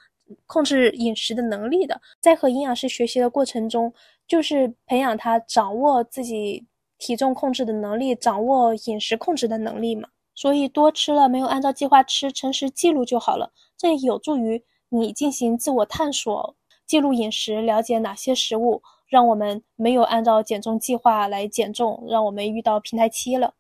控制饮食的能力的。在和营养师学习的过程中，就是培养他掌握自己体重控制的能力，掌握饮食控制的能力嘛。所以多吃了没有按照计划吃，诚实记录就好了，这有助于。你进行自我探索，记录饮食，了解哪些食物让我们没有按照减重计划来减重，让我们遇到平台期了。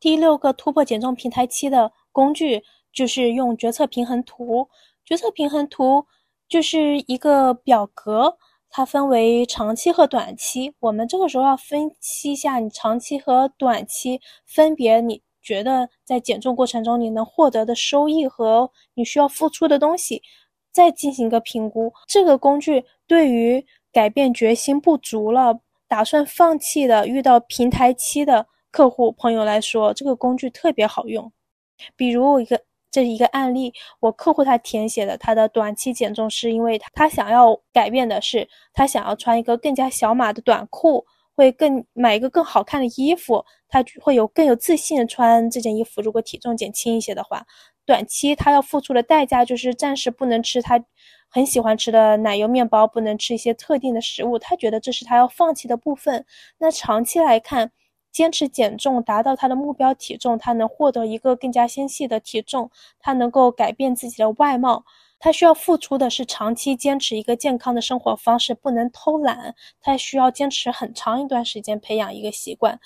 第六个突破减重平台期的工具就是用决策平衡图。决策平衡图就是一个表格，它分为长期和短期。我们这个时候要分析一下你长期和短期分别，你觉得在减重过程中你能获得的收益和你需要付出的东西。再进行一个评估，这个工具对于改变决心不足了、打算放弃的、遇到平台期的客户朋友来说，这个工具特别好用。比如一个这一个案例，我客户他填写的，他的短期减重是因为他想要改变的是，他想要穿一个更加小码的短裤，会更买一个更好看的衣服，他会有更有自信的穿这件衣服。如果体重减轻一些的话，短期他要付出的代价就是暂时不能吃他很喜欢吃的奶油面包，不能吃一些特定的食物，他觉得这是他要放弃的部分。那长期来看，坚持减重，达到他的目标体重，他能获得一个更加纤细的体重，他能够改变自己的外貌。他需要付出的是长期坚持一个健康的生活方式，不能偷懒。他需要坚持很长一段时间培养一个习惯。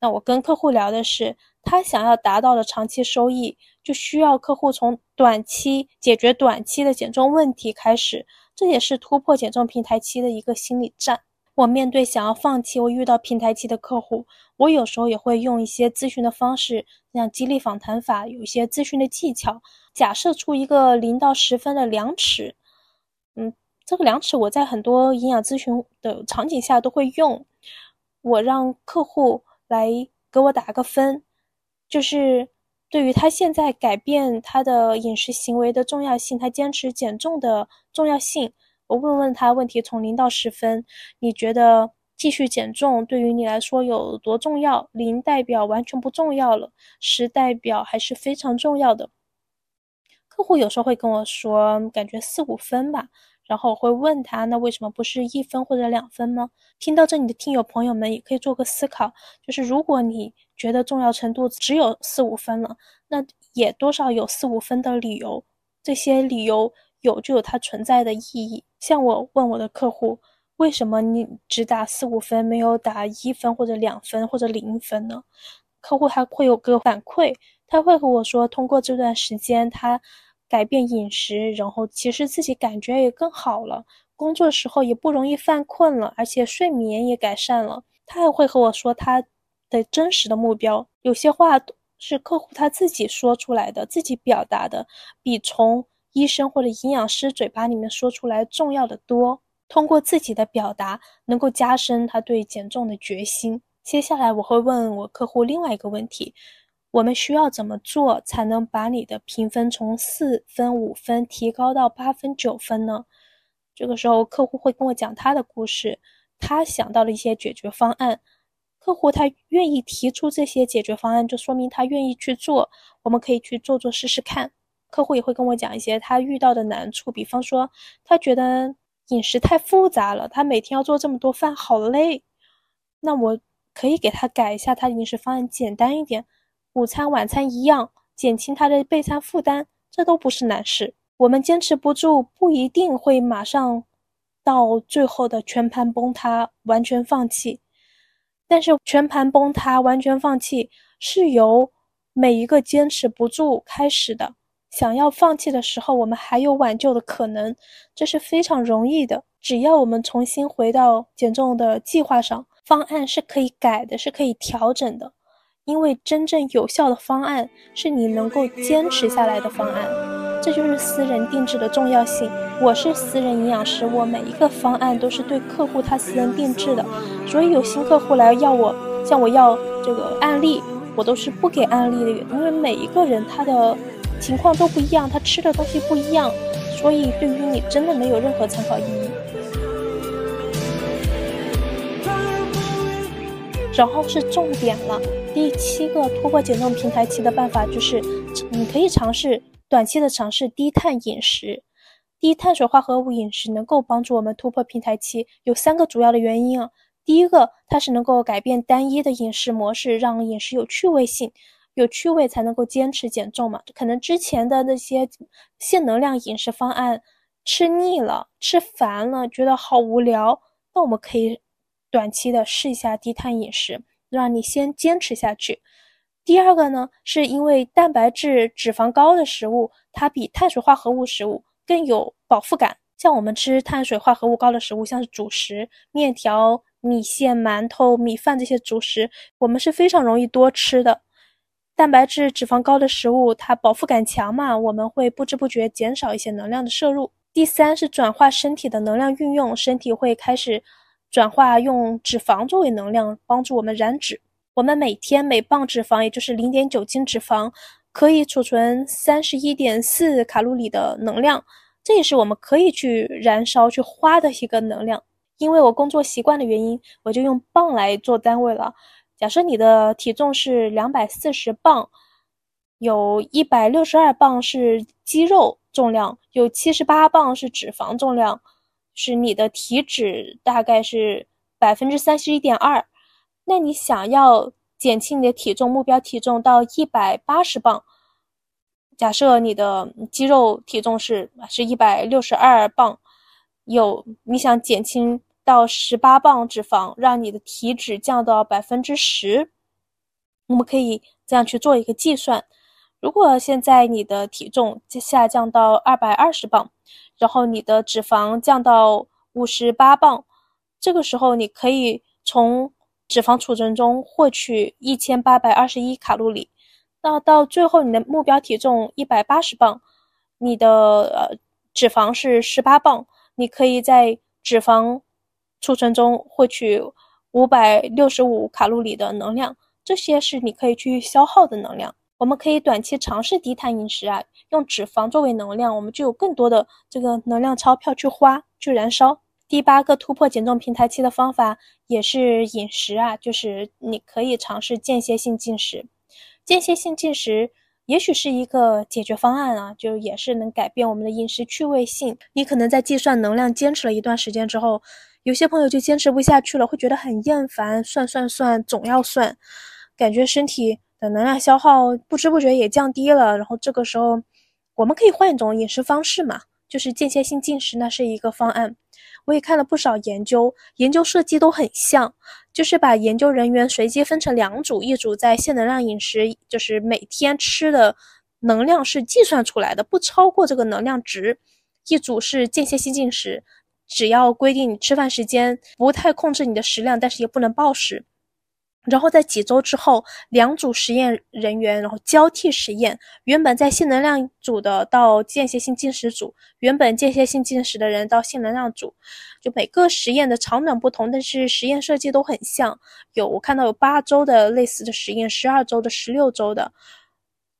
那我跟客户聊的是，他想要达到的长期收益，就需要客户从短期解决短期的减重问题开始。这也是突破减重平台期的一个心理战。我面对想要放弃，我遇到平台期的客户。我有时候也会用一些咨询的方式，像激励访谈法，有一些咨询的技巧，假设出一个零到十分的量尺。嗯，这个量尺我在很多营养咨询的场景下都会用。我让客户来给我打个分，就是对于他现在改变他的饮食行为的重要性，他坚持减重的重要性。我问问他问题，从零到十分，你觉得？继续减重对于你来说有多重要？零代表完全不重要了，十代表还是非常重要的。客户有时候会跟我说，感觉四五分吧，然后我会问他，那为什么不是一分或者两分呢？听到这里的听友朋友们也可以做个思考，就是如果你觉得重要程度只有四五分了，那也多少有四五分的理由，这些理由有就有它存在的意义。像我问我的客户。为什么你只打四五分，没有打一分或者两分或者零分呢？客户还会有个反馈，他会和我说，通过这段时间他改变饮食，然后其实自己感觉也更好了，工作时候也不容易犯困了，而且睡眠也改善了。他还会和我说他的真实的目标，有些话是客户他自己说出来的，自己表达的，比从医生或者营养师嘴巴里面说出来重要的多。通过自己的表达，能够加深他对减重的决心。接下来我会问我客户另外一个问题：我们需要怎么做才能把你的评分从四分、五分提高到八分、九分呢？这个时候，客户会跟我讲他的故事，他想到了一些解决方案。客户他愿意提出这些解决方案，就说明他愿意去做。我们可以去做做试试看。客户也会跟我讲一些他遇到的难处，比方说他觉得。饮食太复杂了，他每天要做这么多饭，好累。那我可以给他改一下他的饮食方案，简单一点，午餐、晚餐一样，减轻他的备餐负担，这都不是难事。我们坚持不住，不一定会马上到最后的全盘崩塌，完全放弃。但是全盘崩塌、完全放弃，是由每一个坚持不住开始的。想要放弃的时候，我们还有挽救的可能，这是非常容易的。只要我们重新回到减重的计划上，方案是可以改的，是可以调整的。因为真正有效的方案是你能够坚持下来的方案，这就是私人定制的重要性。我是私人营养师，我每一个方案都是对客户他私人定制的，所以有新客户来要我，向我要这个案例，我都是不给案例的，因为每一个人他的。情况都不一样，他吃的东西不一样，所以对于你真的没有任何参考意义。然后是重点了，第七个突破减重平台期的办法就是，你可以尝试短期的尝试低碳饮食。低碳水化合物饮食能够帮助我们突破平台期，有三个主要的原因啊。第一个，它是能够改变单一的饮食模式，让饮食有趣味性。有趣味才能够坚持减重嘛？可能之前的那些限能量饮食方案吃腻了、吃烦了，觉得好无聊。那我们可以短期的试一下低碳饮食，让你先坚持下去。第二个呢，是因为蛋白质、脂肪高的食物，它比碳水化合物食物更有饱腹感。像我们吃碳水化合物高的食物，像是主食、面条、米线、馒头、米饭这些主食，我们是非常容易多吃的。蛋白质、脂肪高的食物，它饱腹感强嘛，我们会不知不觉减少一些能量的摄入。第三是转化身体的能量运用，身体会开始转化用脂肪作为能量，帮助我们燃脂。我们每天每磅脂肪，也就是零点九斤脂肪，可以储存三十一点四卡路里的能量，这也是我们可以去燃烧、去花的一个能量。因为我工作习惯的原因，我就用磅来做单位了。假设你的体重是两百四十磅，有一百六十二磅是肌肉重量，有七十八磅是脂肪重量，是你的体脂大概是百分之三十一点二。那你想要？减轻你的体重，目标体重到一百八十磅。假设你的肌肉体重是是一百六十二磅，有你想减轻到十八磅脂肪，让你的体脂降到百分之十，我们可以这样去做一个计算。如果现在你的体重下降到二百二十磅，然后你的脂肪降到五十八磅，这个时候你可以从脂肪储存中获取一千八百二十一卡路里，那到最后你的目标体重一百八十磅，你的呃脂肪是十八磅，你可以在脂肪储存中获取五百六十五卡路里的能量，这些是你可以去消耗的能量。我们可以短期尝试低碳饮食啊，用脂肪作为能量，我们就有更多的这个能量钞票去花去燃烧。第八个突破减重平台期的方法也是饮食啊，就是你可以尝试间歇性进食。间歇性进食也许是一个解决方案啊，就也是能改变我们的饮食趣味性。你可能在计算能量坚持了一段时间之后，有些朋友就坚持不下去了，会觉得很厌烦，算算算总要算，感觉身体的能量消耗不知不觉也降低了。然后这个时候，我们可以换一种饮食方式嘛，就是间歇性进食，那是一个方案。我也看了不少研究，研究设计都很像，就是把研究人员随机分成两组，一组在限能量饮食，就是每天吃的能量是计算出来的，不超过这个能量值；一组是间歇性进食，只要规定你吃饭时间，不太控制你的食量，但是也不能暴食。然后在几周之后，两组实验人员然后交替实验，原本在性能量组的到间歇性进食组，原本间歇性进食的人到性能量组，就每个实验的长短不同，但是实验设计都很像。有我看到有八周的类似的实验，十二周的，十六周的，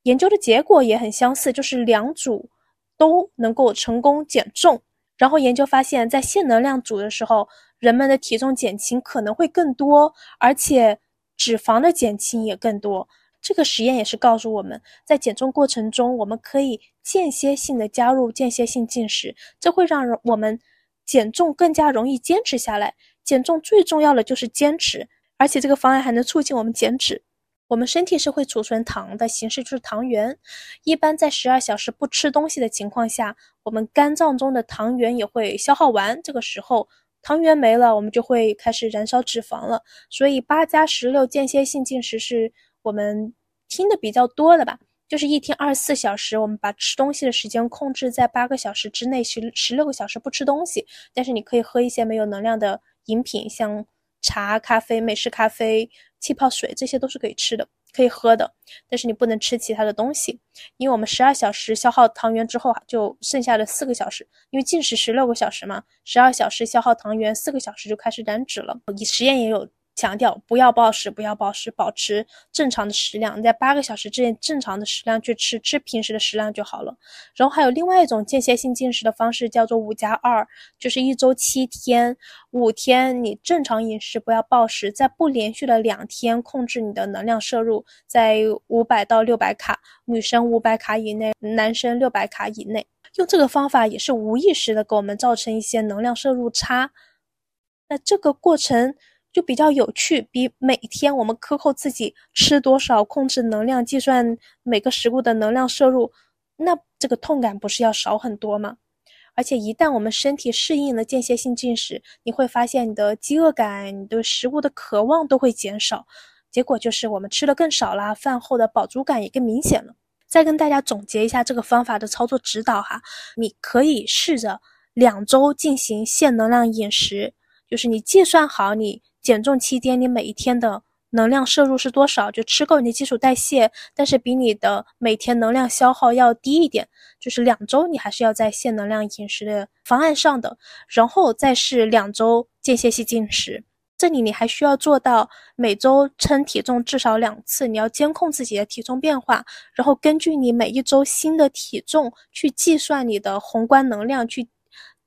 研究的结果也很相似，就是两组都能够成功减重。然后研究发现，在性能量组的时候，人们的体重减轻可能会更多，而且。脂肪的减轻也更多。这个实验也是告诉我们在减重过程中，我们可以间歇性的加入间歇性进食，这会让我们减重更加容易坚持下来。减重最重要的就是坚持，而且这个方案还能促进我们减脂。我们身体是会储存糖的，形式就是糖原。一般在十二小时不吃东西的情况下，我们肝脏中的糖原也会消耗完。这个时候。糖原没了，我们就会开始燃烧脂肪了。所以八加十六间歇性进食是我们听的比较多的吧？就是一天二十四小时，我们把吃东西的时间控制在八个小时之内，十十六个小时不吃东西。但是你可以喝一些没有能量的饮品，像茶、咖啡、美式咖啡、气泡水，这些都是可以吃的。可以喝的，但是你不能吃其他的东西，因为我们十二小时消耗糖原之后啊，就剩下的四个小时，因为进食十六个小时嘛，十二小时消耗糖原，四个小时就开始燃脂了。你实验也有。强调不要暴食，不要暴食，保持正常的食量，你在八个小时之内正常的食量去吃，吃平时的食量就好了。然后还有另外一种间歇性进食的方式，叫做五加二，就是一周七天，五天你正常饮食，不要暴食，在不连续的两天控制你的能量摄入在五百到六百卡，女生五百卡以内，男生六百卡以内。用这个方法也是无意识的给我们造成一些能量摄入差。那这个过程。就比较有趣，比每天我们克扣自己吃多少、控制能量、计算每个食物的能量摄入，那这个痛感不是要少很多吗？而且一旦我们身体适应了间歇性进食，你会发现你的饥饿感、你对食物的渴望都会减少，结果就是我们吃的更少啦，饭后的饱足感也更明显了。再跟大家总结一下这个方法的操作指导哈，你可以试着两周进行限能量饮食，就是你计算好你。减重期间，你每一天的能量摄入是多少？就吃够你的基础代谢，但是比你的每天能量消耗要低一点。就是两周，你还是要在限能量饮食的方案上的，然后再是两周间歇性进食。这里你还需要做到每周称体重至少两次，你要监控自己的体重变化，然后根据你每一周新的体重去计算你的宏观能量，去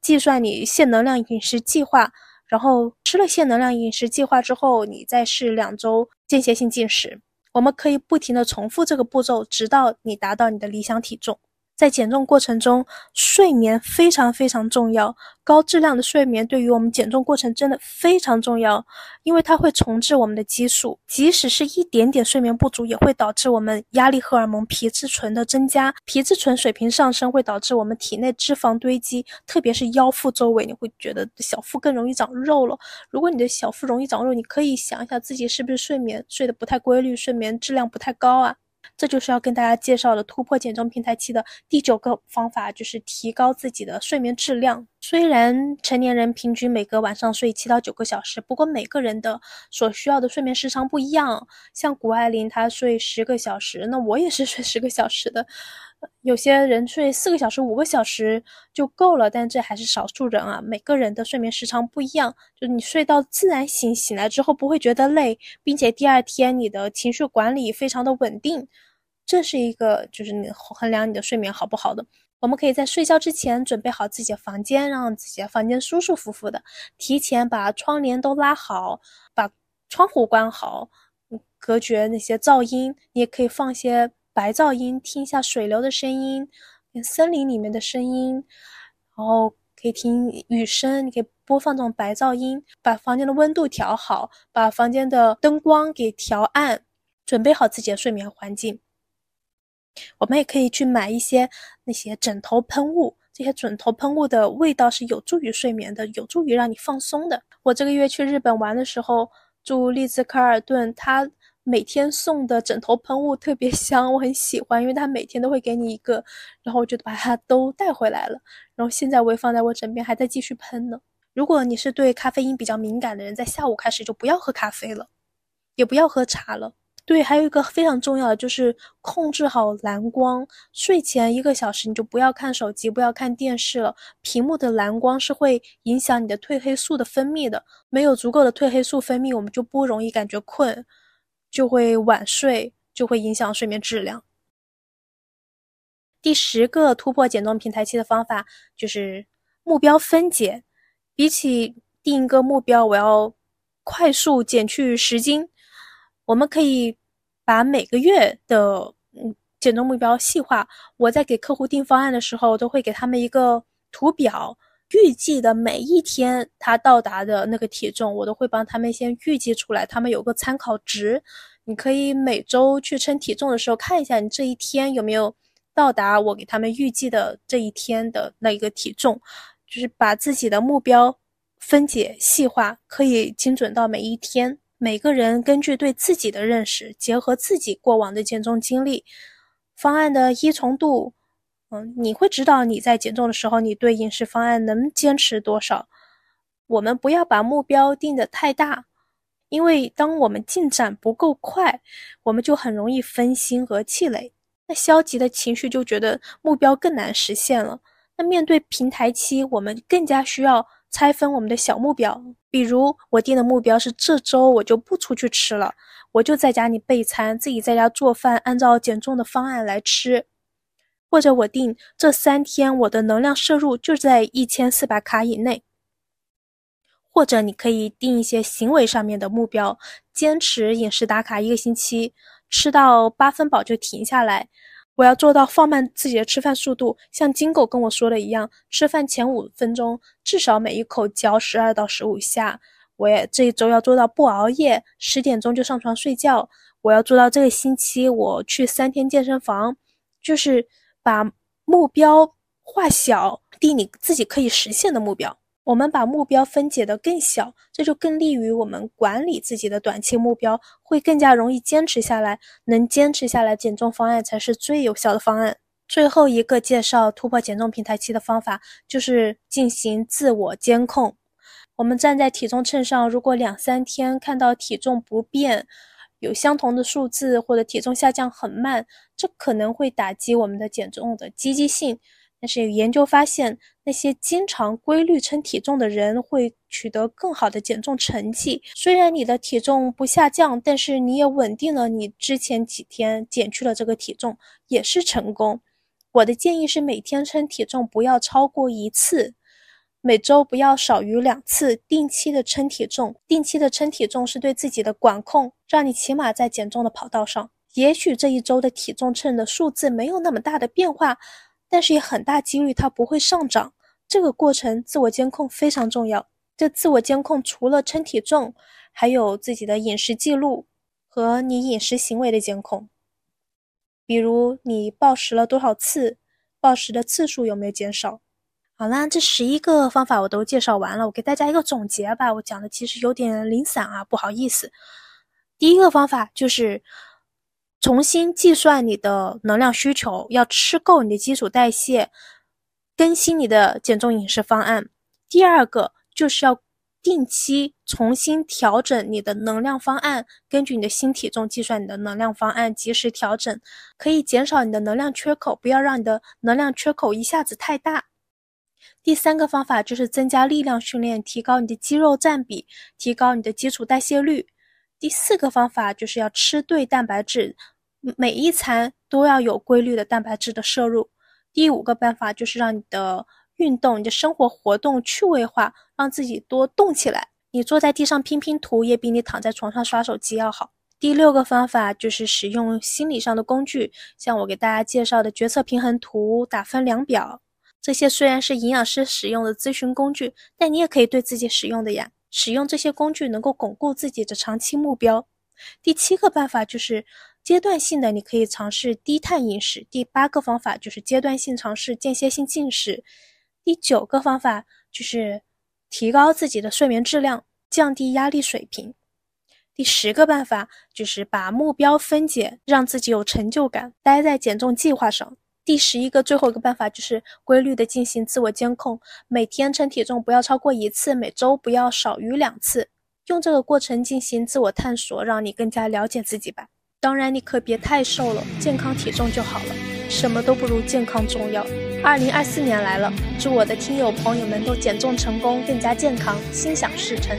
计算你限能量饮食计划，然后吃了限能量饮食计划之后，你再试两周间歇性进食。我们可以不停的重复这个步骤，直到你达到你的理想体重。在减重过程中，睡眠非常非常重要。高质量的睡眠对于我们减重过程真的非常重要，因为它会重置我们的激素。即使是一点点睡眠不足，也会导致我们压力荷尔蒙皮质醇的增加。皮质醇水平上升会导致我们体内脂肪堆积，特别是腰腹周围，你会觉得小腹更容易长肉了。如果你的小腹容易长肉，你可以想一下自己是不是睡眠睡得不太规律，睡眠质量不太高啊？这就是要跟大家介绍的突破减重平台期的第九个方法，就是提高自己的睡眠质量。虽然成年人平均每个晚上睡七到九个小时，不过每个人的所需要的睡眠时长不一样。像谷爱凌她睡十个小时，那我也是睡十个小时的。有些人睡四个小时、五个小时就够了，但这还是少数人啊。每个人的睡眠时长不一样，就你睡到自然醒，醒来之后不会觉得累，并且第二天你的情绪管理非常的稳定。这是一个，就是你衡量你的睡眠好不好的。我们可以在睡觉之前准备好自己的房间，让自己的房间舒舒服服的。提前把窗帘都拉好，把窗户关好，隔绝那些噪音。你也可以放些白噪音，听一下水流的声音，森林里面的声音，然后可以听雨声。你可以播放这种白噪音，把房间的温度调好，把房间的灯光给调暗，准备好自己的睡眠环境。我们也可以去买一些那些枕头喷雾，这些枕头喷雾的味道是有助于睡眠的，有助于让你放松的。我这个月去日本玩的时候，住丽兹卡尔顿，他每天送的枕头喷雾特别香，我很喜欢，因为他每天都会给你一个，然后我就把它都带回来了。然后现在我也放在我枕边，还在继续喷呢。如果你是对咖啡因比较敏感的人，在下午开始就不要喝咖啡了，也不要喝茶了。对，还有一个非常重要的就是控制好蓝光。睡前一个小时你就不要看手机，不要看电视了。屏幕的蓝光是会影响你的褪黑素的分泌的。没有足够的褪黑素分泌，我们就不容易感觉困，就会晚睡，就会影响睡眠质量。第十个突破减重平台期的方法就是目标分解。比起定一个目标，我要快速减去十斤。我们可以把每个月的嗯减重目标细化。我在给客户定方案的时候，都会给他们一个图表，预计的每一天他到达的那个体重，我都会帮他们先预计出来，他们有个参考值。你可以每周去称体重的时候，看一下你这一天有没有到达我给他们预计的这一天的那一个体重，就是把自己的目标分解细化，可以精准到每一天。每个人根据对自己的认识，结合自己过往的减重经历，方案的依从度，嗯，你会知道你在减重的时候，你对饮食方案能坚持多少。我们不要把目标定得太大，因为当我们进展不够快，我们就很容易分心和气馁，那消极的情绪就觉得目标更难实现了。那面对平台期，我们更加需要。拆分我们的小目标，比如我定的目标是这周我就不出去吃了，我就在家里备餐，自己在家做饭，按照减重的方案来吃。或者我定这三天我的能量摄入就在一千四百卡以内。或者你可以定一些行为上面的目标，坚持饮食打卡一个星期，吃到八分饱就停下来。我要做到放慢自己的吃饭速度，像金狗跟我说的一样，吃饭前五分钟至少每一口嚼十二到十五下。我也这一周要做到不熬夜，十点钟就上床睡觉。我要做到这个星期我去三天健身房，就是把目标画小，定你自己可以实现的目标。我们把目标分解的更小，这就更利于我们管理自己的短期目标，会更加容易坚持下来。能坚持下来，减重方案才是最有效的方案。最后一个介绍突破减重平台期的方法，就是进行自我监控。我们站在体重秤上，如果两三天看到体重不变，有相同的数字，或者体重下降很慢，这可能会打击我们的减重的积极性。但是研究发现，那些经常规律称体重的人会取得更好的减重成绩。虽然你的体重不下降，但是你也稳定了你之前几天减去了这个体重，也是成功。我的建议是每天称体重不要超过一次，每周不要少于两次，定期的称体重。定期的称体重是对自己的管控，让你起码在减重的跑道上。也许这一周的体重秤的数字没有那么大的变化。但是也很大几率它不会上涨，这个过程自我监控非常重要。这自我监控除了称体重，还有自己的饮食记录和你饮食行为的监控，比如你暴食了多少次，暴食的次数有没有减少。好啦，这十一个方法我都介绍完了，我给大家一个总结吧。我讲的其实有点零散啊，不好意思。第一个方法就是。重新计算你的能量需求，要吃够你的基础代谢，更新你的减重饮食方案。第二个就是要定期重新调整你的能量方案，根据你的新体重计算你的能量方案，及时调整，可以减少你的能量缺口，不要让你的能量缺口一下子太大。第三个方法就是增加力量训练，提高你的肌肉占比，提高你的基础代谢率。第四个方法就是要吃对蛋白质，每一餐都要有规律的蛋白质的摄入。第五个办法就是让你的运动、你的生活活动趣味化，让自己多动起来。你坐在地上拼拼图，也比你躺在床上刷手机要好。第六个方法就是使用心理上的工具，像我给大家介绍的决策平衡图、打分量表，这些虽然是营养师使用的咨询工具，但你也可以对自己使用的呀。使用这些工具能够巩固自己的长期目标。第七个办法就是阶段性的，你可以尝试低碳饮食。第八个方法就是阶段性尝试间歇性进食。第九个方法就是提高自己的睡眠质量，降低压力水平。第十个办法就是把目标分解，让自己有成就感，待在减重计划上。第十一个，最后一个办法就是规律的进行自我监控，每天称体重不要超过一次，每周不要少于两次，用这个过程进行自我探索，让你更加了解自己吧。当然，你可别太瘦了，健康体重就好了，什么都不如健康重要。二零二四年来了，祝我的听友朋友们都减重成功，更加健康，心想事成。